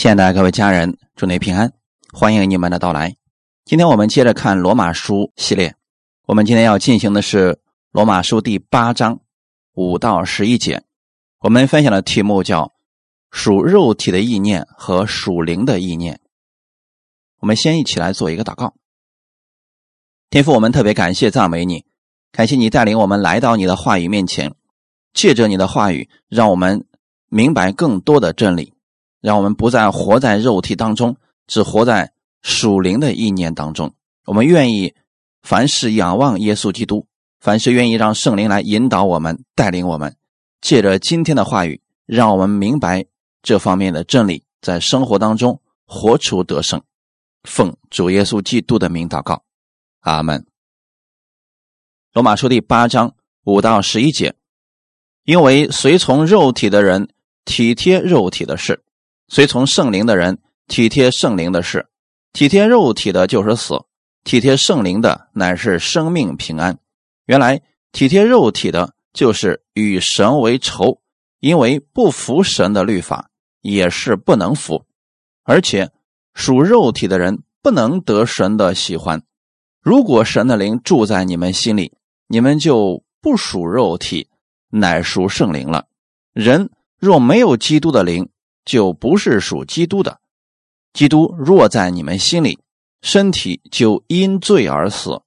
亲爱的各位家人，祝你平安，欢迎你们的到来。今天我们接着看罗马书系列，我们今天要进行的是罗马书第八章五到十一节。我们分享的题目叫“属肉体的意念和属灵的意念”。我们先一起来做一个祷告。天父，我们特别感谢赞美你，感谢你带领我们来到你的话语面前，借着你的话语，让我们明白更多的真理。让我们不再活在肉体当中，只活在属灵的意念当中。我们愿意凡事仰望耶稣基督，凡事愿意让圣灵来引导我们、带领我们。借着今天的话语，让我们明白这方面的真理，在生活当中活出得胜。奉主耶稣基督的名祷告，阿门。罗马书第八章五到十一节，因为随从肉体的人体贴肉体的事。随从圣灵的人体贴圣灵的事，体贴肉体的就是死；体贴圣灵的乃是生命平安。原来体贴肉体的，就是与神为仇，因为不服神的律法，也是不能服。而且属肉体的人不能得神的喜欢。如果神的灵住在你们心里，你们就不属肉体，乃属圣灵了。人若没有基督的灵，就不是属基督的。基督若在你们心里，身体就因罪而死，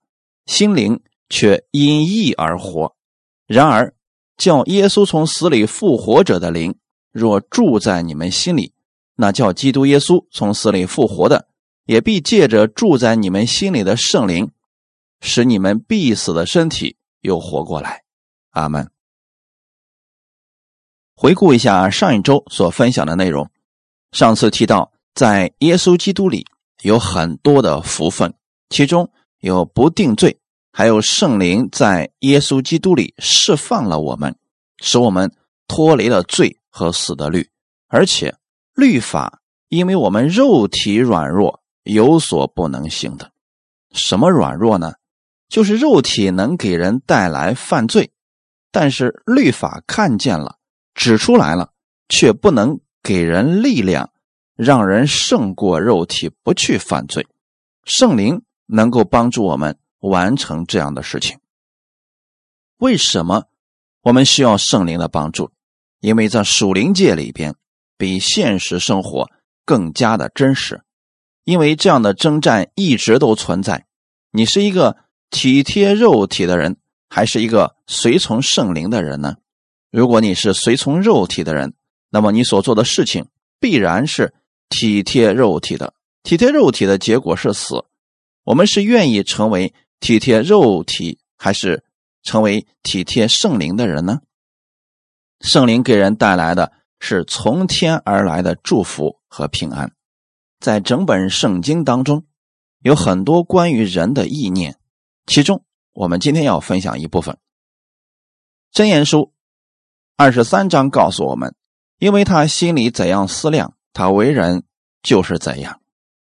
心灵却因义而活。然而，叫耶稣从死里复活者的灵，若住在你们心里，那叫基督耶稣从死里复活的，也必借着住在你们心里的圣灵，使你们必死的身体又活过来。阿门。回顾一下上一周所分享的内容，上次提到，在耶稣基督里有很多的福分，其中有不定罪，还有圣灵在耶稣基督里释放了我们，使我们脱离了罪和死的律，而且律法因为我们肉体软弱有所不能行的。什么软弱呢？就是肉体能给人带来犯罪，但是律法看见了。指出来了，却不能给人力量，让人胜过肉体，不去犯罪。圣灵能够帮助我们完成这样的事情。为什么我们需要圣灵的帮助？因为在属灵界里边，比现实生活更加的真实。因为这样的征战一直都存在。你是一个体贴肉体的人，还是一个随从圣灵的人呢？如果你是随从肉体的人，那么你所做的事情必然是体贴肉体的。体贴肉体的结果是死。我们是愿意成为体贴肉体，还是成为体贴圣灵的人呢？圣灵给人带来的是从天而来的祝福和平安。在整本圣经当中，有很多关于人的意念，其中我们今天要分享一部分真言书。二十三章告诉我们，因为他心里怎样思量，他为人就是怎样。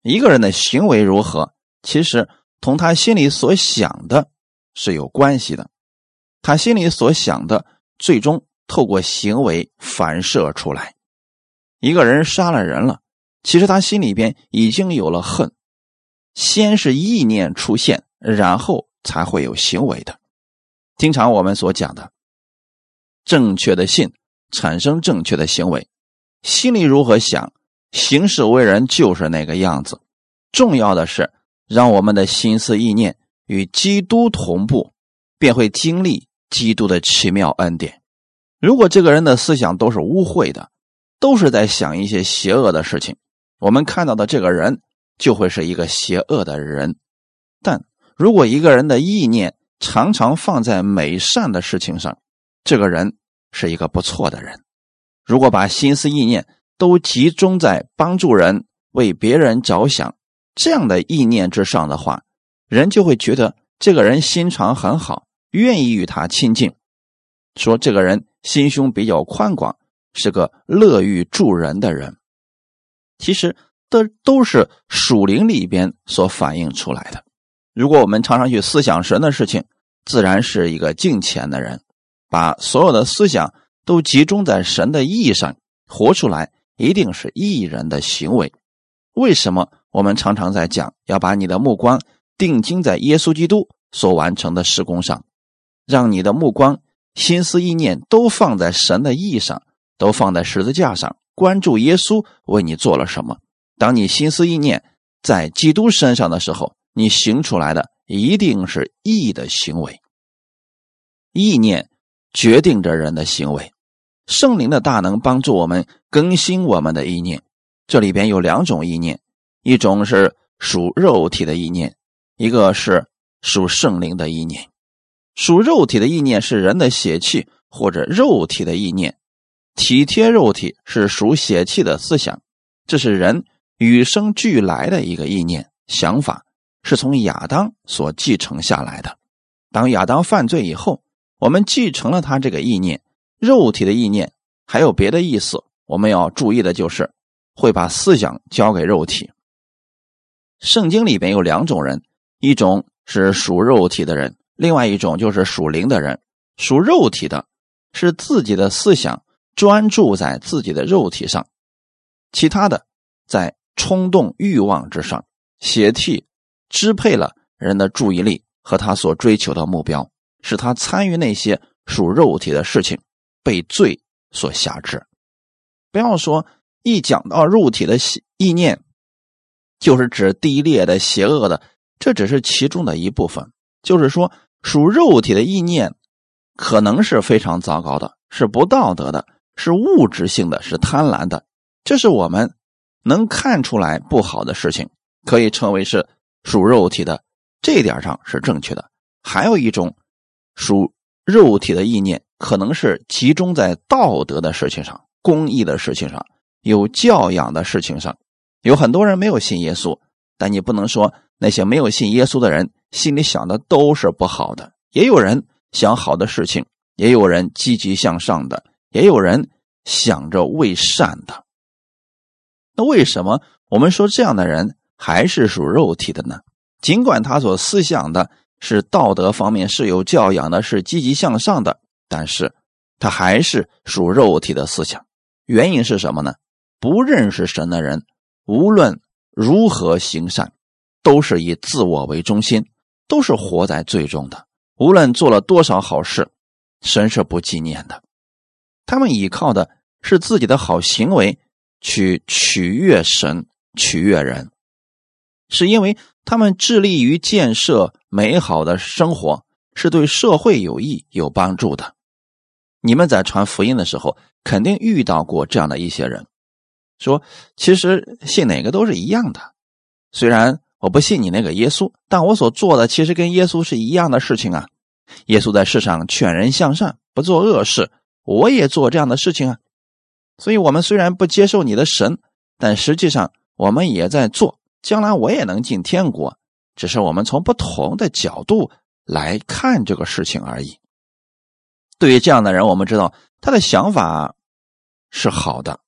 一个人的行为如何，其实同他心里所想的是有关系的。他心里所想的，最终透过行为反射出来。一个人杀了人了，其实他心里边已经有了恨，先是意念出现，然后才会有行为的。经常我们所讲的。正确的信产生正确的行为，心里如何想，行事为人就是那个样子。重要的是让我们的心思意念与基督同步，便会经历基督的奇妙恩典。如果这个人的思想都是污秽的，都是在想一些邪恶的事情，我们看到的这个人就会是一个邪恶的人。但如果一个人的意念常常放在美善的事情上，这个人是一个不错的人。如果把心思意念都集中在帮助人、为别人着想这样的意念之上的话，人就会觉得这个人心肠很好，愿意与他亲近。说这个人心胸比较宽广，是个乐于助人的人。其实，这都是属灵里边所反映出来的。如果我们常常去思想神的事情，自然是一个敬虔的人。把所有的思想都集中在神的意义上，活出来一定是艺人的行为。为什么我们常常在讲要把你的目光定睛在耶稣基督所完成的施工上，让你的目光、心思、意念都放在神的意上，都放在十字架上，关注耶稣为你做了什么。当你心思意念在基督身上的时候，你行出来的一定是义的行为。意念决定着人的行为，圣灵的大能帮助我们更新我们的意念。这里边有两种意念，一种是属肉体的意念，一个是属圣灵的意念。属肉体的意念是人的血气或者肉体的意念，体贴肉体是属血气的思想，这是人与生俱来的一个意念想法，是从亚当所继承下来的。当亚当犯罪以后，我们继承了他这个意念，肉体的意念还有别的意思，我们要注意的就是。会把思想交给肉体。圣经里边有两种人，一种是属肉体的人，另外一种就是属灵的人。属肉体的，是自己的思想专注在自己的肉体上，其他的在冲动欲望之上，血气支配了人的注意力和他所追求的目标，使他参与那些属肉体的事情，被罪所辖制。不要说。一讲到肉体的意念，就是指低劣的、邪恶的，这只是其中的一部分。就是说，属肉体的意念，可能是非常糟糕的，是不道德的，是物质性的，是贪婪的。这是我们能看出来不好的事情，可以称为是属肉体的。这一点上是正确的。还有一种属肉体的意念，可能是集中在道德的事情上、公益的事情上。有教养的事情上，有很多人没有信耶稣，但你不能说那些没有信耶稣的人心里想的都是不好的。也有人想好的事情，也有人积极向上的，也有人想着为善的。那为什么我们说这样的人还是属肉体的呢？尽管他所思想的是道德方面是有教养的，是积极向上的，但是他还是属肉体的思想。原因是什么呢？不认识神的人，无论如何行善，都是以自我为中心，都是活在最终的。无论做了多少好事，神是不纪念的。他们依靠的是自己的好行为去取悦神、取悦人，是因为他们致力于建设美好的生活，是对社会有益、有帮助的。你们在传福音的时候，肯定遇到过这样的一些人。说，其实信哪个都是一样的。虽然我不信你那个耶稣，但我所做的其实跟耶稣是一样的事情啊。耶稣在世上劝人向善，不做恶事，我也做这样的事情啊。所以，我们虽然不接受你的神，但实际上我们也在做。将来我也能进天国，只是我们从不同的角度来看这个事情而已。对于这样的人，我们知道他的想法是好的。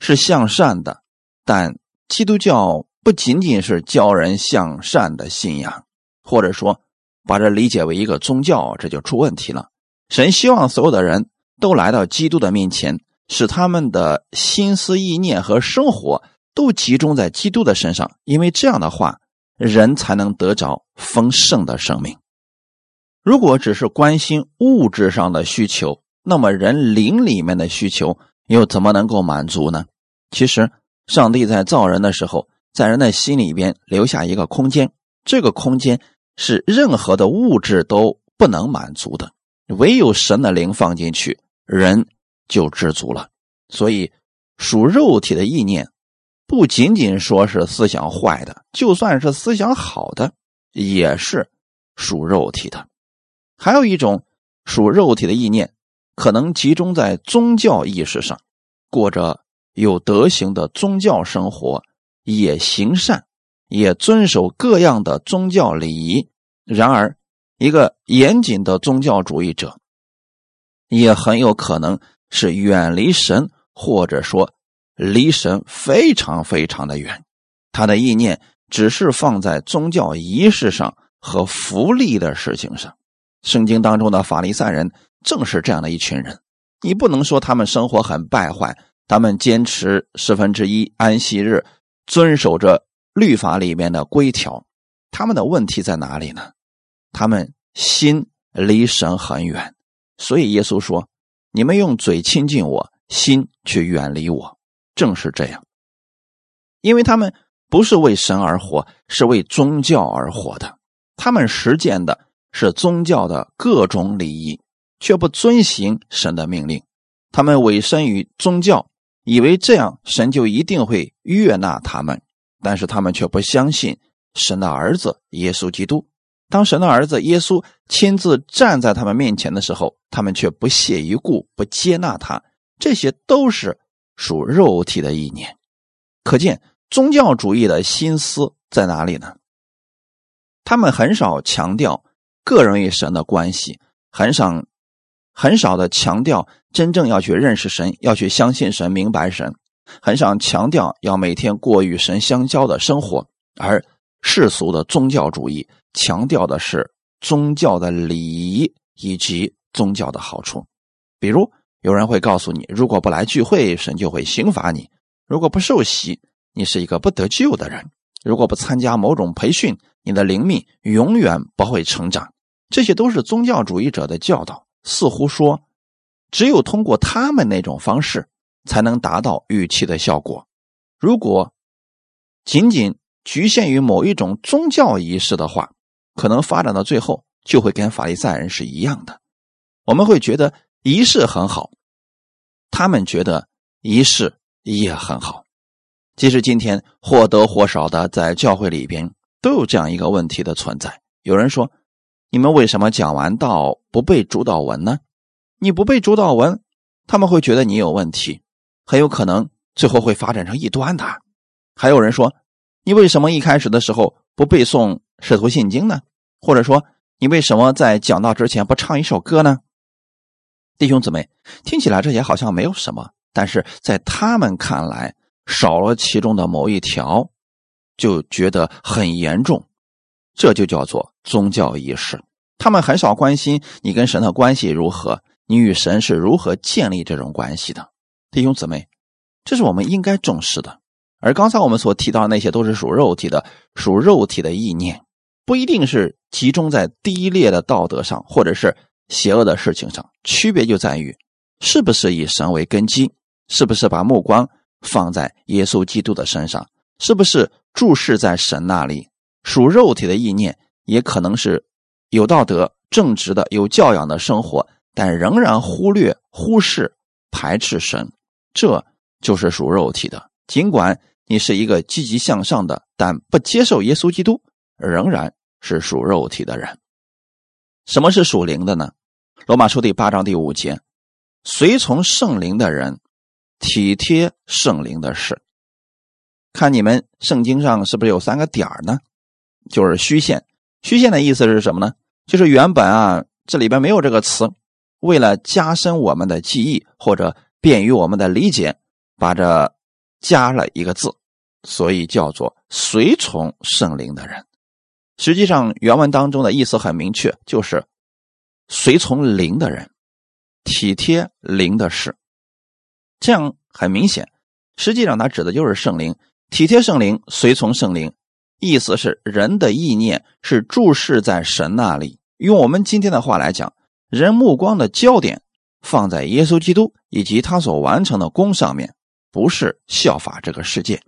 是向善的，但基督教不仅仅是教人向善的信仰，或者说把这理解为一个宗教，这就出问题了。神希望所有的人都来到基督的面前，使他们的心思意念和生活都集中在基督的身上，因为这样的话，人才能得着丰盛的生命。如果只是关心物质上的需求，那么人灵里面的需求。又怎么能够满足呢？其实，上帝在造人的时候，在人的心里边留下一个空间，这个空间是任何的物质都不能满足的，唯有神的灵放进去，人就知足了。所以，属肉体的意念，不仅仅说是思想坏的，就算是思想好的，也是属肉体的。还有一种属肉体的意念。可能集中在宗教意识上，过着有德行的宗教生活，也行善，也遵守各样的宗教礼仪。然而，一个严谨的宗教主义者，也很有可能是远离神，或者说离神非常非常的远。他的意念只是放在宗教仪式上和福利的事情上。圣经当中的法利赛人。正是这样的一群人，你不能说他们生活很败坏，他们坚持十分之一安息日，遵守着律法里面的规条。他们的问题在哪里呢？他们心离神很远，所以耶稣说：“你们用嘴亲近我，心却远离我。”正是这样，因为他们不是为神而活，是为宗教而活的。他们实践的是宗教的各种礼仪，却不遵行神的命令。他们委身于宗教，以为这样神就一定会悦纳他们，但是他们却不相信。神的儿子耶稣基督，当神的儿子耶稣亲自站在他们面前的时候，他们却不屑一顾，不接纳他。这些都是属肉体的意念。可见宗教主义的心思在哪里呢？他们很少强调个人与神的关系，很少很少的强调真正要去认识神，要去相信神，明白神，很少强调要每天过与神相交的生活，而。世俗的宗教主义强调的是宗教的礼仪以及宗教的好处，比如有人会告诉你，如果不来聚会，神就会刑罚你；如果不受洗，你是一个不得救的人；如果不参加某种培训，你的灵命永远不会成长。这些都是宗教主义者的教导，似乎说，只有通过他们那种方式，才能达到预期的效果。如果仅仅局限于某一种宗教仪式的话，可能发展到最后就会跟法利赛人是一样的。我们会觉得仪式很好，他们觉得仪式也很好。即使今天或多或少的在教会里边都有这样一个问题的存在。有人说：“你们为什么讲完道不背主导文呢？你不背主导文，他们会觉得你有问题，很有可能最后会发展成异端的。”还有人说。你为什么一开始的时候不背诵《使徒信经》呢？或者说，你为什么在讲道之前不唱一首歌呢？弟兄姊妹，听起来这些好像没有什么，但是在他们看来，少了其中的某一条，就觉得很严重。这就叫做宗教仪式。他们很少关心你跟神的关系如何，你与神是如何建立这种关系的。弟兄姊妹，这是我们应该重视的。而刚才我们所提到那些都是属肉体的，属肉体的意念，不一定是集中在低劣的道德上，或者是邪恶的事情上。区别就在于，是不是以神为根基，是不是把目光放在耶稣基督的身上，是不是注视在神那里。属肉体的意念，也可能是有道德、正直的、有教养的生活，但仍然忽略、忽视、排斥神，这就是属肉体的。尽管你是一个积极向上的，但不接受耶稣基督，仍然是属肉体的人。什么是属灵的呢？罗马书第八章第五节：随从圣灵的人，体贴圣灵的事。看你们圣经上是不是有三个点儿呢？就是虚线。虚线的意思是什么呢？就是原本啊这里边没有这个词，为了加深我们的记忆或者便于我们的理解，把这。加了一个字，所以叫做随从圣灵的人。实际上，原文当中的意思很明确，就是随从灵的人，体贴灵的事。这样很明显，实际上它指的就是圣灵，体贴圣灵，随从圣灵。意思是人的意念是注视在神那里。用我们今天的话来讲，人目光的焦点放在耶稣基督以及他所完成的功上面。不是效法这个世界，《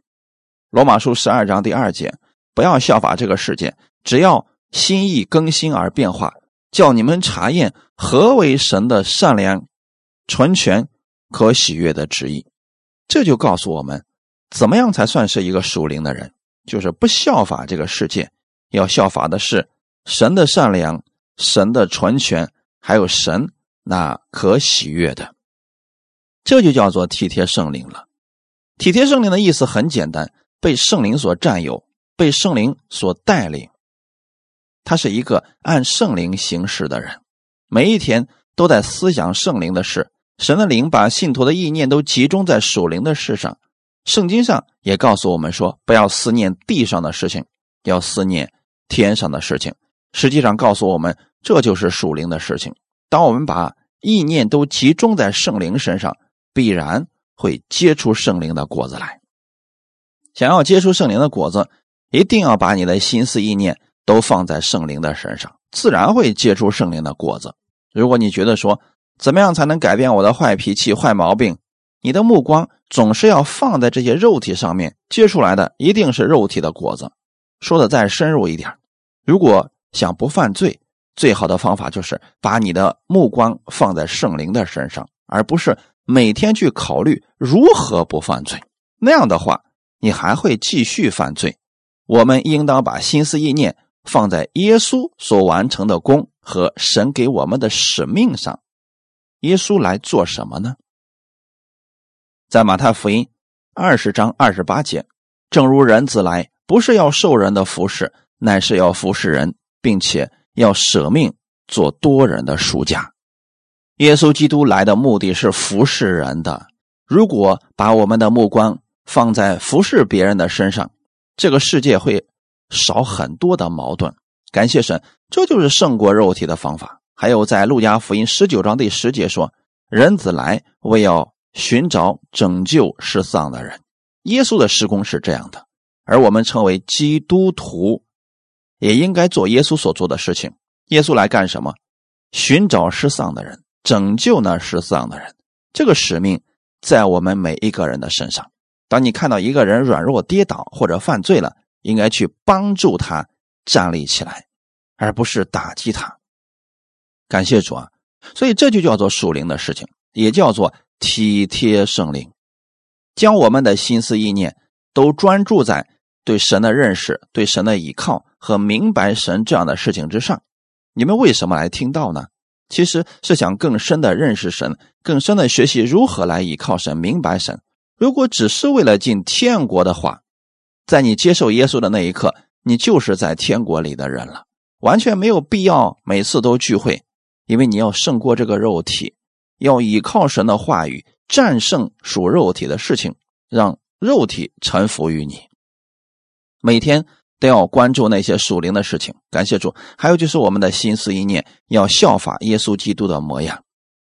罗马书》十二章第二节，不要效法这个世界，只要心意更新而变化，叫你们查验何为神的善良、纯全、可喜悦的旨意。这就告诉我们，怎么样才算是一个属灵的人，就是不效法这个世界，要效法的是神的善良、神的纯全，还有神那可喜悦的。这就叫做体贴圣灵了。体贴圣灵的意思很简单，被圣灵所占有，被圣灵所带领。他是一个按圣灵行事的人，每一天都在思想圣灵的事。神的灵把信徒的意念都集中在属灵的事上。圣经上也告诉我们说，不要思念地上的事情，要思念天上的事情。实际上告诉我们，这就是属灵的事情。当我们把意念都集中在圣灵身上，必然。会结出圣灵的果子来。想要结出圣灵的果子，一定要把你的心思意念都放在圣灵的身上，自然会结出圣灵的果子。如果你觉得说怎么样才能改变我的坏脾气、坏毛病，你的目光总是要放在这些肉体上面，结出来的一定是肉体的果子。说的再深入一点，如果想不犯罪，最好的方法就是把你的目光放在圣灵的身上，而不是每天去考虑如何不犯罪。那样的话，你还会继续犯罪。我们应当把心思意念放在耶稣所完成的功和神给我们的使命上。耶稣来做什么呢？在马太福音二十章二十八节，正如人子来，不是要受人的服侍，乃是要服侍人，并且要舍命做多人的赎价。耶稣基督来的目的是服侍人的。如果把我们的目光放在服侍别人的身上，这个世界会少很多的矛盾。感谢神，这就是胜过肉体的方法。还有在路加福音十九章第十节说：“人子来，为要。”寻找拯救失丧的人，耶稣的施工是这样的，而我们称为基督徒，也应该做耶稣所做的事情。耶稣来干什么？寻找失丧的人，拯救那失丧的人。这个使命在我们每一个人的身上。当你看到一个人软弱跌倒或者犯罪了，应该去帮助他站立起来，而不是打击他。感谢主啊！所以这就叫做属灵的事情，也叫做。体贴圣灵，将我们的心思意念都专注在对神的认识、对神的依靠和明白神这样的事情之上。你们为什么来听到呢？其实是想更深的认识神，更深的学习如何来依靠神、明白神。如果只是为了进天国的话，在你接受耶稣的那一刻，你就是在天国里的人了，完全没有必要每次都聚会，因为你要胜过这个肉体。要依靠神的话语战胜属肉体的事情，让肉体臣服于你。每天都要关注那些属灵的事情。感谢主。还有就是我们的心思意念要效法耶稣基督的模样。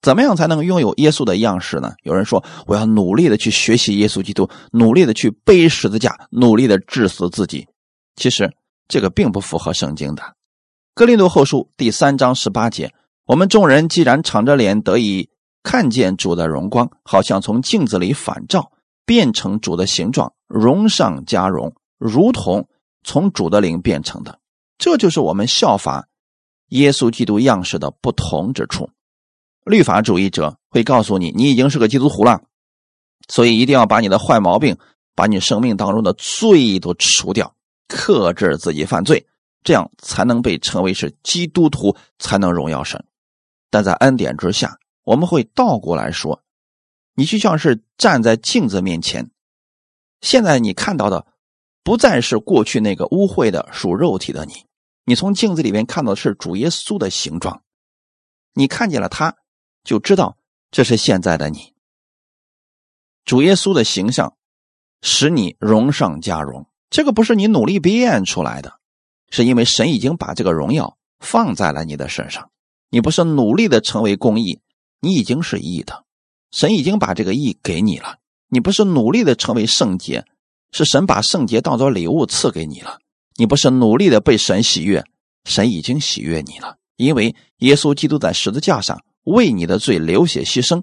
怎么样才能拥有耶稣的样式呢？有人说我要努力的去学习耶稣基督，努力的去背十字架，努力的致死自己。其实这个并不符合圣经的。哥林多后书第三章十八节：我们众人既然敞着脸得以。看见主的荣光，好像从镜子里反照，变成主的形状，荣上加荣，如同从主的灵变成的。这就是我们效法耶稣基督样式的不同之处。律法主义者会告诉你，你已经是个基督徒了，所以一定要把你的坏毛病，把你生命当中的罪都除掉，克制自己犯罪，这样才能被称为是基督徒，才能荣耀神。但在恩典之下。我们会倒过来说，你就像是站在镜子面前，现在你看到的不再是过去那个污秽的属肉体的你，你从镜子里面看到的是主耶稣的形状，你看见了他，就知道这是现在的你。主耶稣的形象使你荣上加荣，这个不是你努力变出来的，是因为神已经把这个荣耀放在了你的身上，你不是努力的成为公义。你已经是义的，神已经把这个义给你了。你不是努力的成为圣洁，是神把圣洁当做礼物赐给你了。你不是努力的被神喜悦，神已经喜悦你了。因为耶稣基督在十字架上为你的罪流血牺牲，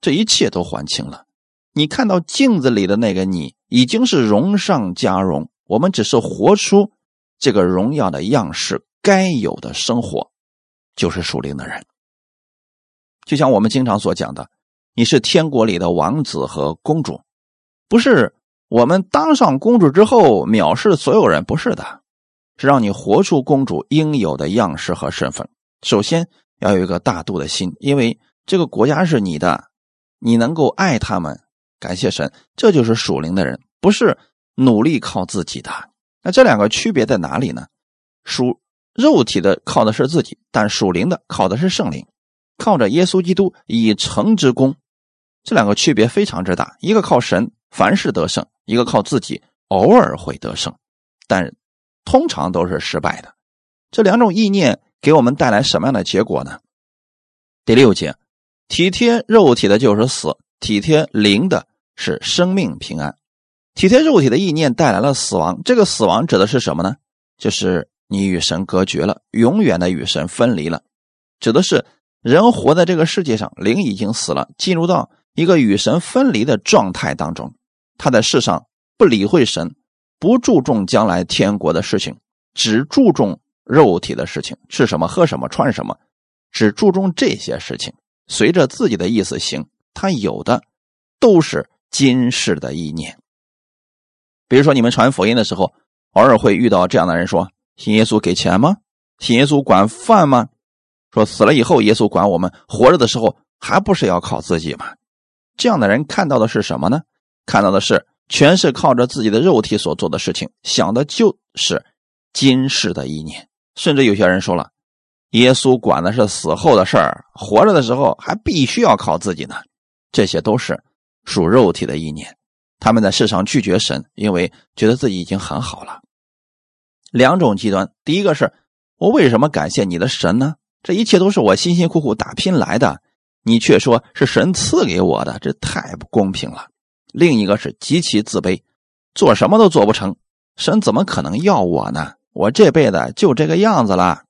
这一切都还清了。你看到镜子里的那个你，已经是荣上加荣。我们只是活出这个荣耀的样式，该有的生活，就是属灵的人。就像我们经常所讲的，你是天国里的王子和公主，不是我们当上公主之后藐视所有人，不是的，是让你活出公主应有的样式和身份。首先要有一个大度的心，因为这个国家是你的，你能够爱他们，感谢神，这就是属灵的人，不是努力靠自己的。那这两个区别在哪里呢？属肉体的靠的是自己，但属灵的靠的是圣灵。靠着耶稣基督以成之功，这两个区别非常之大。一个靠神，凡事得胜；一个靠自己，偶尔会得胜，但通常都是失败的。这两种意念给我们带来什么样的结果呢？第六节，体贴肉体的就是死，体贴灵的是生命平安。体贴肉体的意念带来了死亡，这个死亡指的是什么呢？就是你与神隔绝了，永远的与神分离了，指的是人活在这个世界上，灵已经死了，进入到一个与神分离的状态当中。他在世上不理会神，不注重将来天国的事情，只注重肉体的事情，吃什么、喝什么、穿什么，只注重这些事情，随着自己的意思行。他有的都是今世的意念，比如说你们传福音的时候，偶尔会遇到这样的人说：“信耶稣给钱吗？信耶稣管饭吗？说死了以后耶稣管我们，活着的时候还不是要靠自己吗？”这样的人看到的是什么呢？看到的是全是靠着自己的肉体所做的事情，想的就是今世的意念，甚至有些人说了：“耶稣管的是死后的事儿，活着的时候还必须要靠自己呢。”这些都是属肉体的意念，他们在世上拒绝神，因为觉得自己已经很好了。两种极端，第一个是我为什么感谢你的神呢？这一切都是我辛辛苦苦打拼来的，你却说是神赐给我的，这太不公平了。另一个是极其自卑，做什么都做不成，神怎么可能要我呢？我这辈子就这个样子了。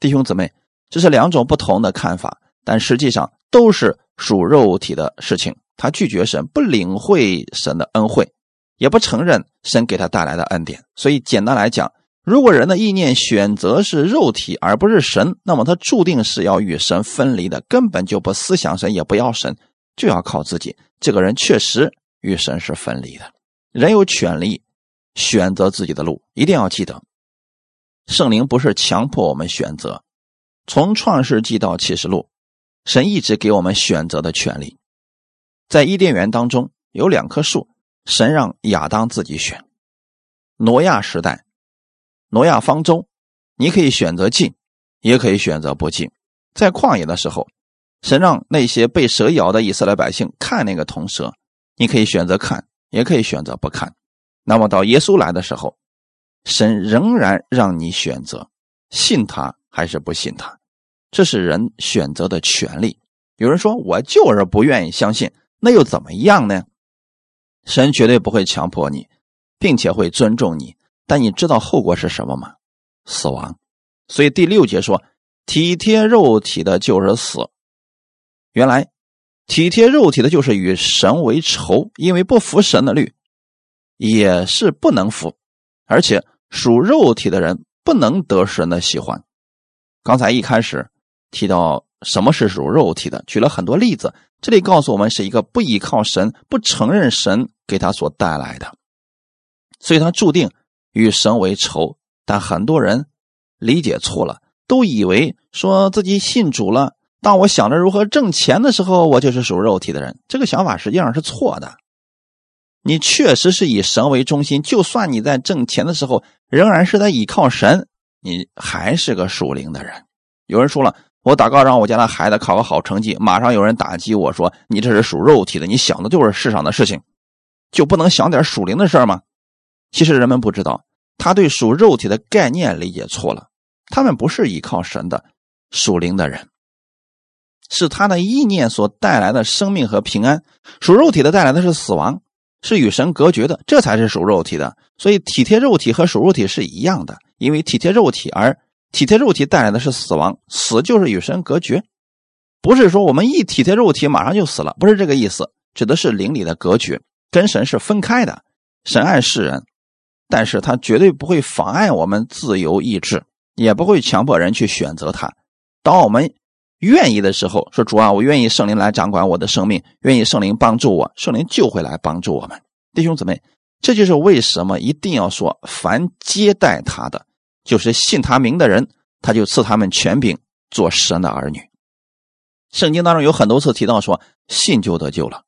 弟兄姊妹，这是两种不同的看法，但实际上都是。属肉体的事情，他拒绝神，不领会神的恩惠，也不承认神给他带来的恩典。所以，简单来讲，如果人的意念选择是肉体而不是神，那么他注定是要与神分离的，根本就不思想神，也不要神，就要靠自己。这个人确实与神是分离的。人有权利选择自己的路，一定要记得，圣灵不是强迫我们选择。从创世纪到启示录。神一直给我们选择的权利，在伊甸园当中有两棵树，神让亚当自己选。挪亚时代，挪亚方舟，你可以选择进，也可以选择不进。在旷野的时候，神让那些被蛇咬的以色列百姓看那个铜蛇，你可以选择看，也可以选择不看。那么到耶稣来的时候，神仍然让你选择信他还是不信他。这是人选择的权利。有人说：“我就是不愿意相信，那又怎么样呢？”神绝对不会强迫你，并且会尊重你。但你知道后果是什么吗？死亡。所以第六节说：“体贴肉体的就是死。”原来体贴肉体的就是与神为仇，因为不服神的律，也是不能服，而且属肉体的人不能得神的喜欢。刚才一开始。提到什么是属肉体的，举了很多例子。这里告诉我们，是一个不依靠神、不承认神给他所带来的，所以他注定与神为仇。但很多人理解错了，都以为说自己信主了，当我想着如何挣钱的时候，我就是属肉体的人。这个想法实际上是错的。你确实是以神为中心，就算你在挣钱的时候，仍然是在依靠神，你还是个属灵的人。有人说了。我祷告让我家的孩子考个好成绩，马上有人打击我说：“你这是属肉体的，你想的就是世上的事情，就不能想点属灵的事吗？”其实人们不知道，他对属肉体的概念理解错了。他们不是依靠神的属灵的人，是他的意念所带来的生命和平安。属肉体的带来的是死亡，是与神隔绝的，这才是属肉体的。所以体贴肉体和属肉体是一样的，因为体贴肉体而。体贴肉体带来的是死亡，死就是与神隔绝，不是说我们一体贴肉体马上就死了，不是这个意思，指的是灵里的隔绝，跟神是分开的。神爱世人，但是他绝对不会妨碍我们自由意志，也不会强迫人去选择他。当我们愿意的时候，说主啊，我愿意圣灵来掌管我的生命，愿意圣灵帮助我，圣灵就会来帮助我们。弟兄姊妹，这就是为什么一定要说凡接待他的。就是信他名的人，他就赐他们权柄做神的儿女。圣经当中有很多次提到说，信就得救了。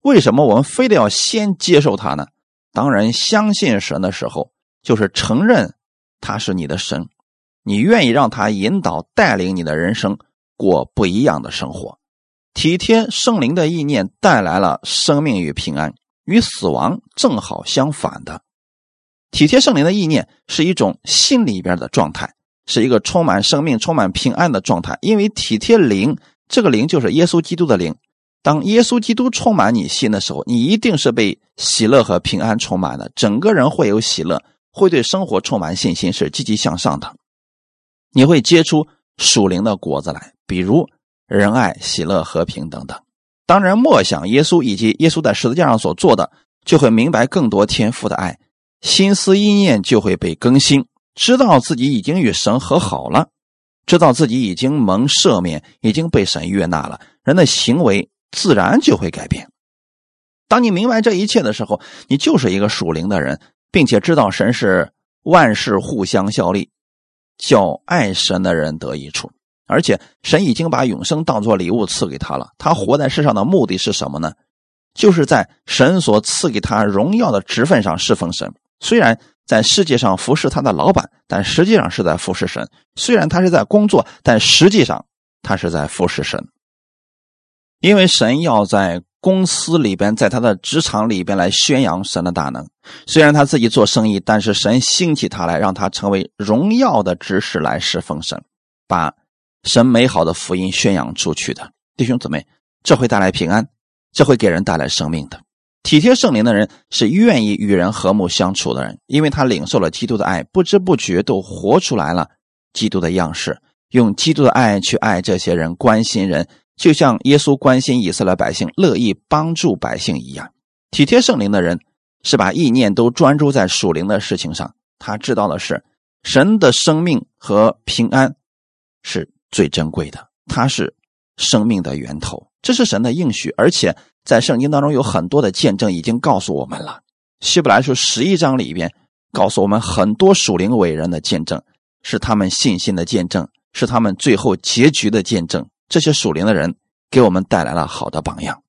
为什么我们非得要先接受他呢？当然，相信神的时候，就是承认他是你的神，你愿意让他引导带领你的人生过不一样的生活。体贴圣灵的意念带来了生命与平安，与死亡正好相反的。体贴圣灵的意念是一种心里边的状态，是一个充满生命、充满平安的状态。因为体贴灵，这个灵就是耶稣基督的灵。当耶稣基督充满你心的时候，你一定是被喜乐和平安充满的，整个人会有喜乐，会对生活充满信心，是积极向上的。你会结出属灵的果子来，比如仁爱、喜乐、和平等等。当人默想耶稣以及耶稣在十字架上所做的，就会明白更多天赋的爱，心思意念就会被更新，知道自己已经与神和好了，知道自己已经蒙赦免，已经被神悦纳了，人的行为自然就会改变。当你明白这一切的时候，你就是一个属灵的人，并且知道神是万事互相效力。叫爱神的人得益处，而且神已经把永生当作礼物赐给他了。他活在世上的目的是什么呢？就是在神所赐给他荣耀的职分上侍奉神。虽然在世界上服侍他的老板，但实际上是在服侍神。虽然他是在工作，但实际上他是在服侍神。因为神要在。公司里边，在他的职场里边来宣扬神的大能。虽然他自己做生意，但是神兴起他来，让他成为荣耀的执事来侍奉神，把神美好的福音宣扬出去的弟兄姊妹，这会带来平安，这会给人带来生命的。体贴圣灵的人是愿意与人和睦相处的人，因为他领受了基督的爱，不知不觉都活出来了基督的样式，用基督的爱去爱这些人，关心人。就像耶稣关心以色列百姓，乐意帮助百姓一样，体贴圣灵的人是把意念都专注在属灵的事情上。他知道的是，神的生命和平安是最珍贵的，他是生命的源头，这是神的应许。而且在圣经当中有很多的见证已经告诉我们了。希伯来书十一章里边告诉我们很多属灵伟人的见证，是他们信心的见证，是他们最后结局的见证。这些属灵的人给我们带来了好的榜样，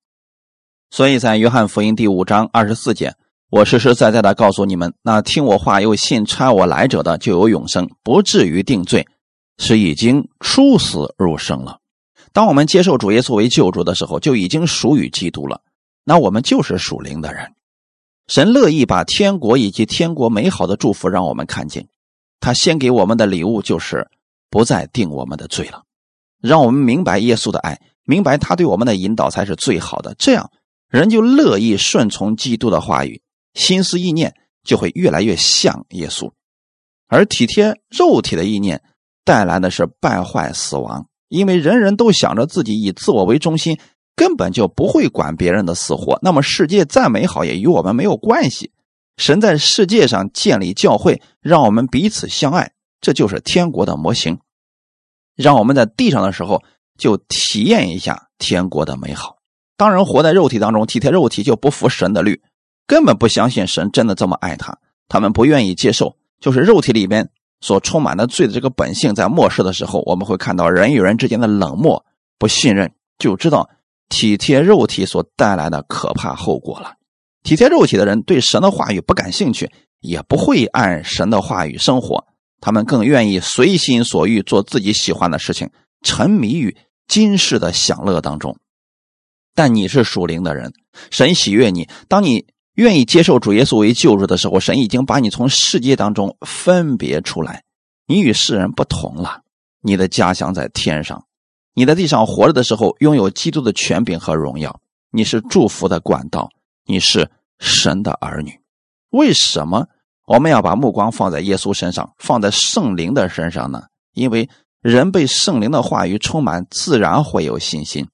所以在约翰福音第五章二十四节，我实实在在的告诉你们：那听我话又信差我来者的，就有永生，不至于定罪，是已经出死入生了。当我们接受主耶稣为救主的时候，就已经属于基督了。那我们就是属灵的人。神乐意把天国以及天国美好的祝福让我们看见，他先给我们的礼物就是不再定我们的罪了。让我们明白耶稣的爱，明白他对我们的引导才是最好的。这样，人就乐意顺从基督的话语，心思意念就会越来越像耶稣。而体贴肉体的意念带来的是败坏、死亡，因为人人都想着自己，以自我为中心，根本就不会管别人的死活。那么，世界再美好也与我们没有关系。神在世界上建立教会，让我们彼此相爱，这就是天国的模型。让我们在地上的时候就体验一下天国的美好。当人活在肉体当中，体贴肉体就不服神的律，根本不相信神真的这么爱他。他们不愿意接受，就是肉体里边所充满的罪的这个本性，在末世的时候，我们会看到人与人之间的冷漠、不信任，就知道体贴肉体所带来的可怕后果了。体贴肉体的人对神的话语不感兴趣，也不会按神的话语生活。他们更愿意随心所欲做自己喜欢的事情，沉迷于今世的享乐当中。但你是属灵的人，神喜悦你。当你愿意接受主耶稣为救主的时候，神已经把你从世界当中分别出来，你与世人不同了。你的家乡在天上，你在地上活着的时候，拥有基督的权柄和荣耀。你是祝福的管道，你是神的儿女。为什么？我们要把目光放在耶稣身上，放在圣灵的身上呢？因为人被圣灵的话语充满，自然会有信心，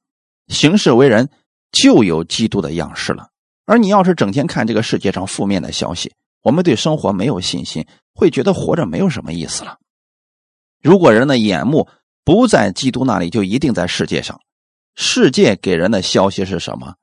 行事为人就有基督的样式了。而你要是整天看这个世界上负面的消息，我们对生活没有信心，会觉得活着没有什么意思了。如果人的眼目不在基督那里，就一定在世界上。世界给人的消息是什么？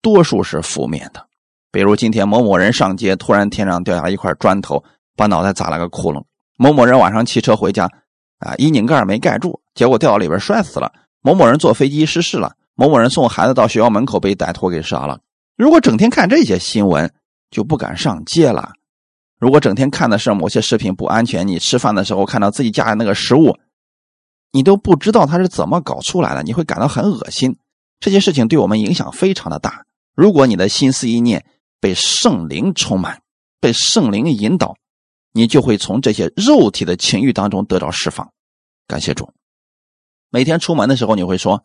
多数是负面的。比如今天某某人上街，突然天上掉下一块砖头，把脑袋砸了个窟窿。某某人晚上骑车回家，啊，衣拧盖没盖住，结果掉到里边摔死了。某某人坐飞机失事了。某某人送孩子到学校门口被歹徒给杀了。如果整天看这些新闻，就不敢上街了。如果整天看的是某些食品不安全，你吃饭的时候看到自己家的那个食物，你都不知道它是怎么搞出来的，你会感到很恶心。这些事情对我们影响非常的大。如果你的心思意念，被圣灵充满，被圣灵引导，你就会从这些肉体的情欲当中得到释放。感谢主。每天出门的时候，你会说：“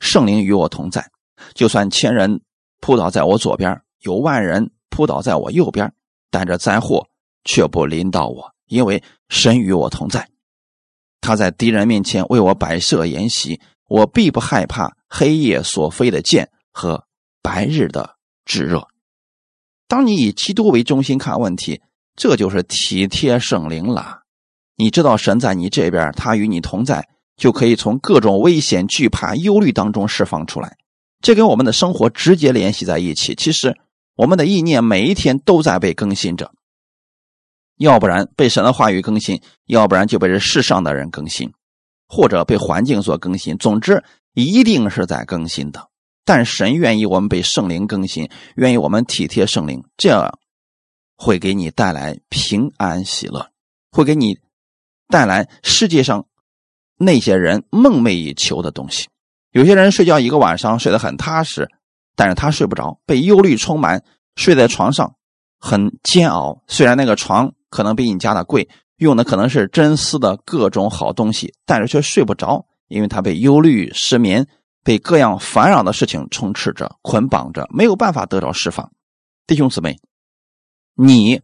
圣灵与我同在。”就算千人扑倒在我左边，有万人扑倒在我右边，但这灾祸却不临到我，因为神与我同在。他在敌人面前为我摆设筵席，我必不害怕黑夜所飞的箭和白日的炙热。当你以基督为中心看问题，这就是体贴圣灵了。你知道神在你这边，他与你同在，就可以从各种危险、惧怕、忧虑当中释放出来。这跟我们的生活直接联系在一起。其实，我们的意念每一天都在被更新着，要不然被神的话语更新，要不然就被这世上的人更新，或者被环境所更新。总之，一定是在更新的。但神愿意我们被圣灵更新，愿意我们体贴圣灵，这样会给你带来平安喜乐，会给你。带来世界上那些人梦寐以求的东西。有些人睡觉一个晚上睡得很踏实，但是他睡不着，被忧虑充满，睡在床上很煎熬。虽然那个床可能比你家的贵，用的可能是真丝的各种好东西，但是却睡不着，因为他被忧虑、失眠、被各样烦扰的事情充斥着、捆绑着，没有办法得到释放。弟兄姊妹，你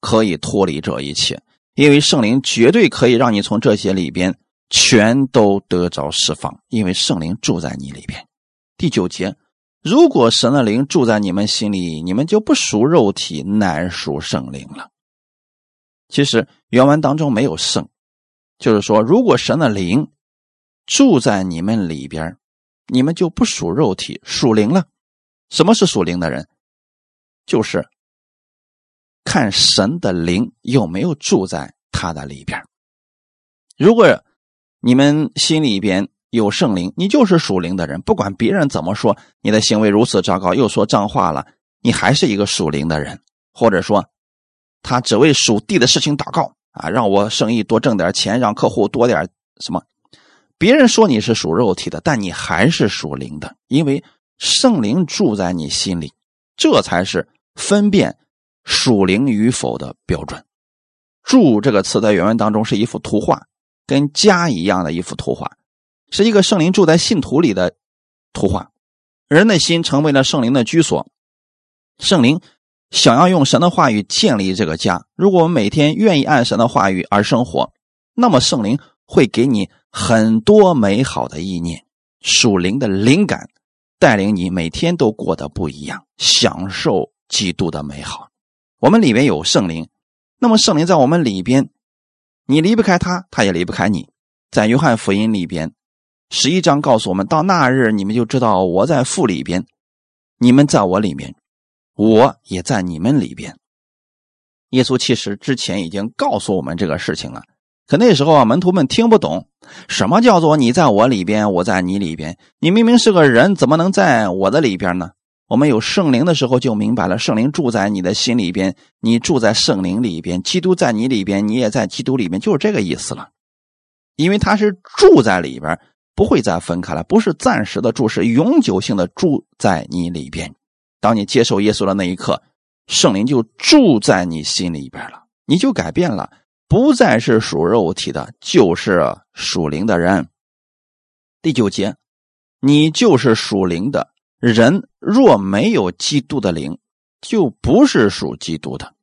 可以脱离这一切。因为圣灵绝对可以让你从这些里边全都得着释放，因为圣灵住在你里边。第九节，如果神的灵住在你们心里，你们就不属肉体，乃属圣灵了。其实原文当中没有“圣”，就是说，如果神的灵住在你们里边，你们就不属肉体，属灵了。什么是属灵的人？就是。看神的灵有没有住在他的里边。如果你们心里边有圣灵，你就是属灵的人。不管别人怎么说，你的行为如此糟糕，又说脏话了，你还是一个属灵的人。或者说，他只为属地的事情祷告啊，让我生意多挣点钱，让客户多点什么。别人说你是属肉体的，但你还是属灵的，因为圣灵住在你心里，这才是分辨。属灵与否的标准，“住”这个词在原文当中是一幅图画，跟家一样的一幅图画，是一个圣灵住在信徒里的图画。人的心成为了圣灵的居所，圣灵想要用神的话语建立这个家。如果我们每天愿意按神的话语而生活，那么圣灵会给你很多美好的意念、属灵的灵感，带领你每天都过得不一样，享受基督的美好。我们里边有圣灵，那么圣灵在我们里边，你离不开他，他也离不开你。在约翰福音里边，十一章告诉我们，到那日你们就知道我在父里边，你们在我里面，我也在你们里边。耶稣其实之前已经告诉我们这个事情了，可那时候啊，门徒们听不懂什么叫做你在我里边，我在你里边。你明明是个人，怎么能在我的里边呢？我们有圣灵的时候就明白了，圣灵住在你的心里边，你住在圣灵里边，基督在你里边，你也在基督里边，就是这个意思了。因为他是住在里边，不会再分开了，不是暂时的住，是永久性的住在你里边。当你接受耶稣的那一刻，圣灵就住在你心里边了，你就改变了，不再是属肉体的，就是属灵的人。第九节，你就是属灵的。人若没有基督的灵，就不是属基督的。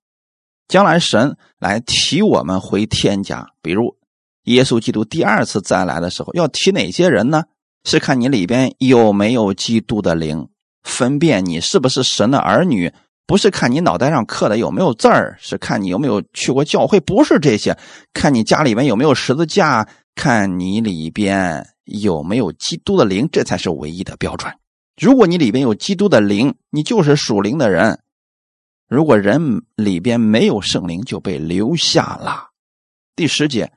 将来神来提我们回天家，比如耶稣基督第二次再来的时候，要提哪些人呢？是看你里边有没有基督的灵，分辨你是不是神的儿女。不是看你脑袋上刻的有没有字儿，是看你有没有去过教会。不是这些，看你家里面有没有十字架，看你里边有没有基督的灵，这才是唯一的标准。如果你里边有基督的灵，你就是属灵的人；如果人里边没有圣灵，就被留下了。第十节，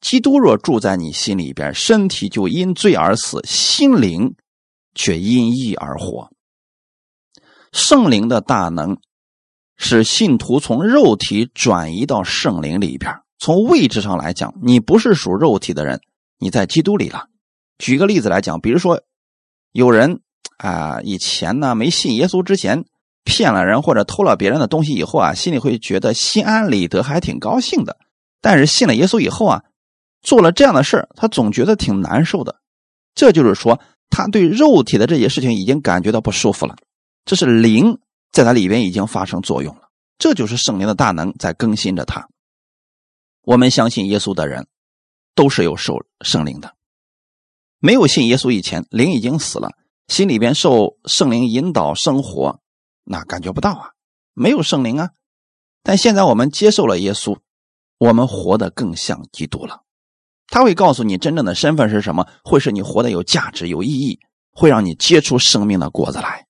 基督若住在你心里边，身体就因罪而死，心灵却因义而活。圣灵的大能使信徒从肉体转移到圣灵里边。从位置上来讲，你不是属肉体的人，你在基督里了。举个例子来讲，比如说有人。啊，以前呢没信耶稣之前，骗了人或者偷了别人的东西以后啊，心里会觉得心安理得，还挺高兴的。但是信了耶稣以后啊，做了这样的事他总觉得挺难受的。这就是说，他对肉体的这些事情已经感觉到不舒服了，这是灵在它里边已经发生作用了，这就是圣灵的大能在更新着它。我们相信耶稣的人都是有受圣灵的，没有信耶稣以前，灵已经死了，心里边受圣灵引导生活，那感觉不到啊，没有圣灵啊。但现在我们接受了耶稣，我们活得更像基督了。他会告诉你真正的身份是什么，会使你活得有价值、有意义，会让你结出生命的果子来。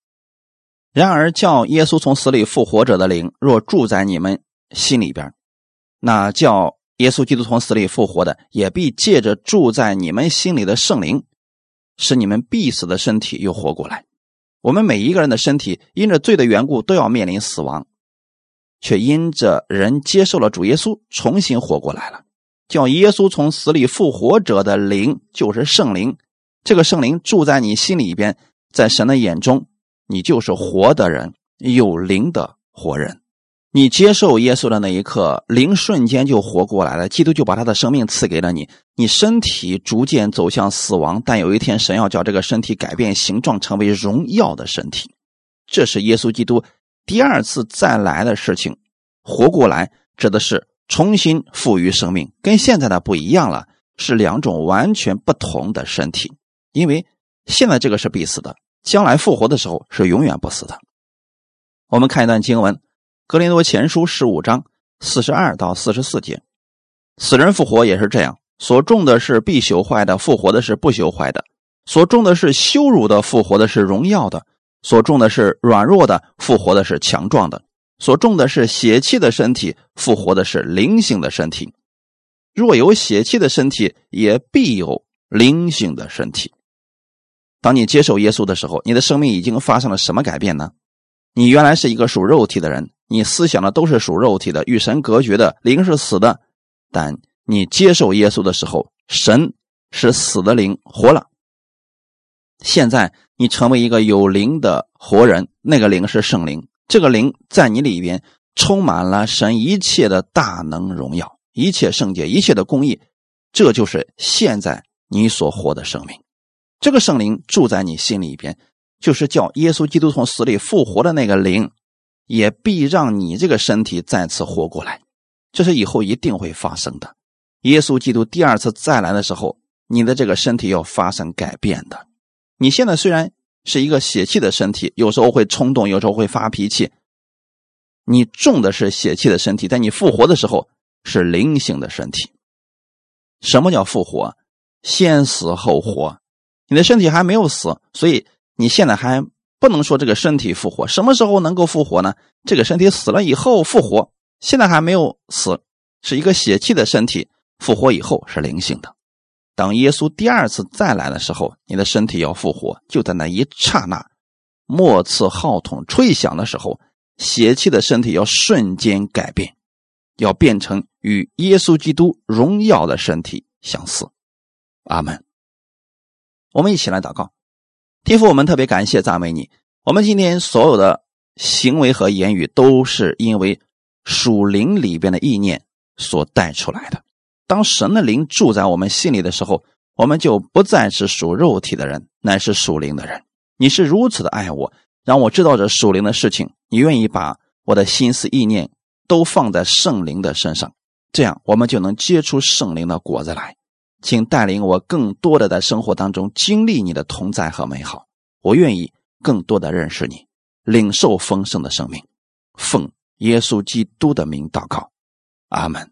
然而，叫耶稣从死里复活者的灵若住在你们心里边，那叫耶稣基督从死里复活的，也必借着住在你们心里的圣灵，使你们必死的身体又活过来。我们每一个人的身体因着罪的缘故都要面临死亡，却因着人接受了主耶稣，重新活过来了。叫耶稣从死里复活者的灵就是圣灵，这个圣灵住在你心里边，在神的眼中，你就是活的人，有灵的活人。你接受耶稣的那一刻，灵瞬间就活过来了，基督就把他的生命赐给了你。你身体逐渐走向死亡，但有一天神要叫这个身体改变形状，成为荣耀的身体。这是耶稣基督第二次再来的事情，活过来指的是。重新赋予生命，跟现在的不一样了，是两种完全不同的身体。因为现在这个是必死的，将来复活的时候是永远不死的。我们看一段经文，《格林多前书》十五章四十二到四十四节：死人复活也是这样，所种的是必朽坏的，复活的是不朽坏的；所种的是羞辱的，复活的是荣耀的；所种的是软弱的，复活的是强壮的。所种的是血气的身体，复活的是灵性的身体。若有血气的身体，也必有灵性的身体。当你接受耶稣的时候，你的生命已经发生了什么改变呢？你原来是一个属肉体的人，你思想的都是属肉体的，与神隔绝的，灵是死的。但你接受耶稣的时候，神使死的灵活了。现在你成为一个有灵的活人，那个灵是圣灵。这个灵在你里边充满了神一切的大能荣耀，一切圣洁，一切的公义，这就是现在你所活的生命。这个圣灵住在你心里边，就是叫耶稣基督从死里复活的那个灵，也必让你这个身体再次活过来。这是以后一定会发生的。耶稣基督第二次再来的时候，你的这个身体要发生改变的。你现在虽然。是一个血气的身体，有时候会冲动，有时候会发脾气。你种的是血气的身体，在你复活的时候是灵性的身体。什么叫复活？先死后活。你的身体还没有死，所以你现在还不能说这个身体复活。什么时候能够复活呢？这个身体死了以后复活，现在还没有死，是一个血气的身体。复活以后是灵性的。等耶稣第二次再来的时候，你的身体要复活，就在那一刹那，末次号筒吹响的时候，邪气的身体要瞬间改变，要变成与耶稣基督荣耀的身体相似。阿门。我们一起来祷告，天父，我们特别感谢赞美你。我们今天所有的行为和言语，都是因为属灵里边的意念所带出来的。当神的灵住在我们心里的时候，我们就不再是属肉体的人，乃是属灵的人。你是如此的爱我，让我知道这属灵的事情。你愿意把我的心思意念都放在圣灵的身上，这样我们就能结出圣灵的果子来。请带领我更多的在生活当中经历你的同在和美好。我愿意更多的认识你，领受丰盛的生命。奉耶稣基督的名祷告，阿门。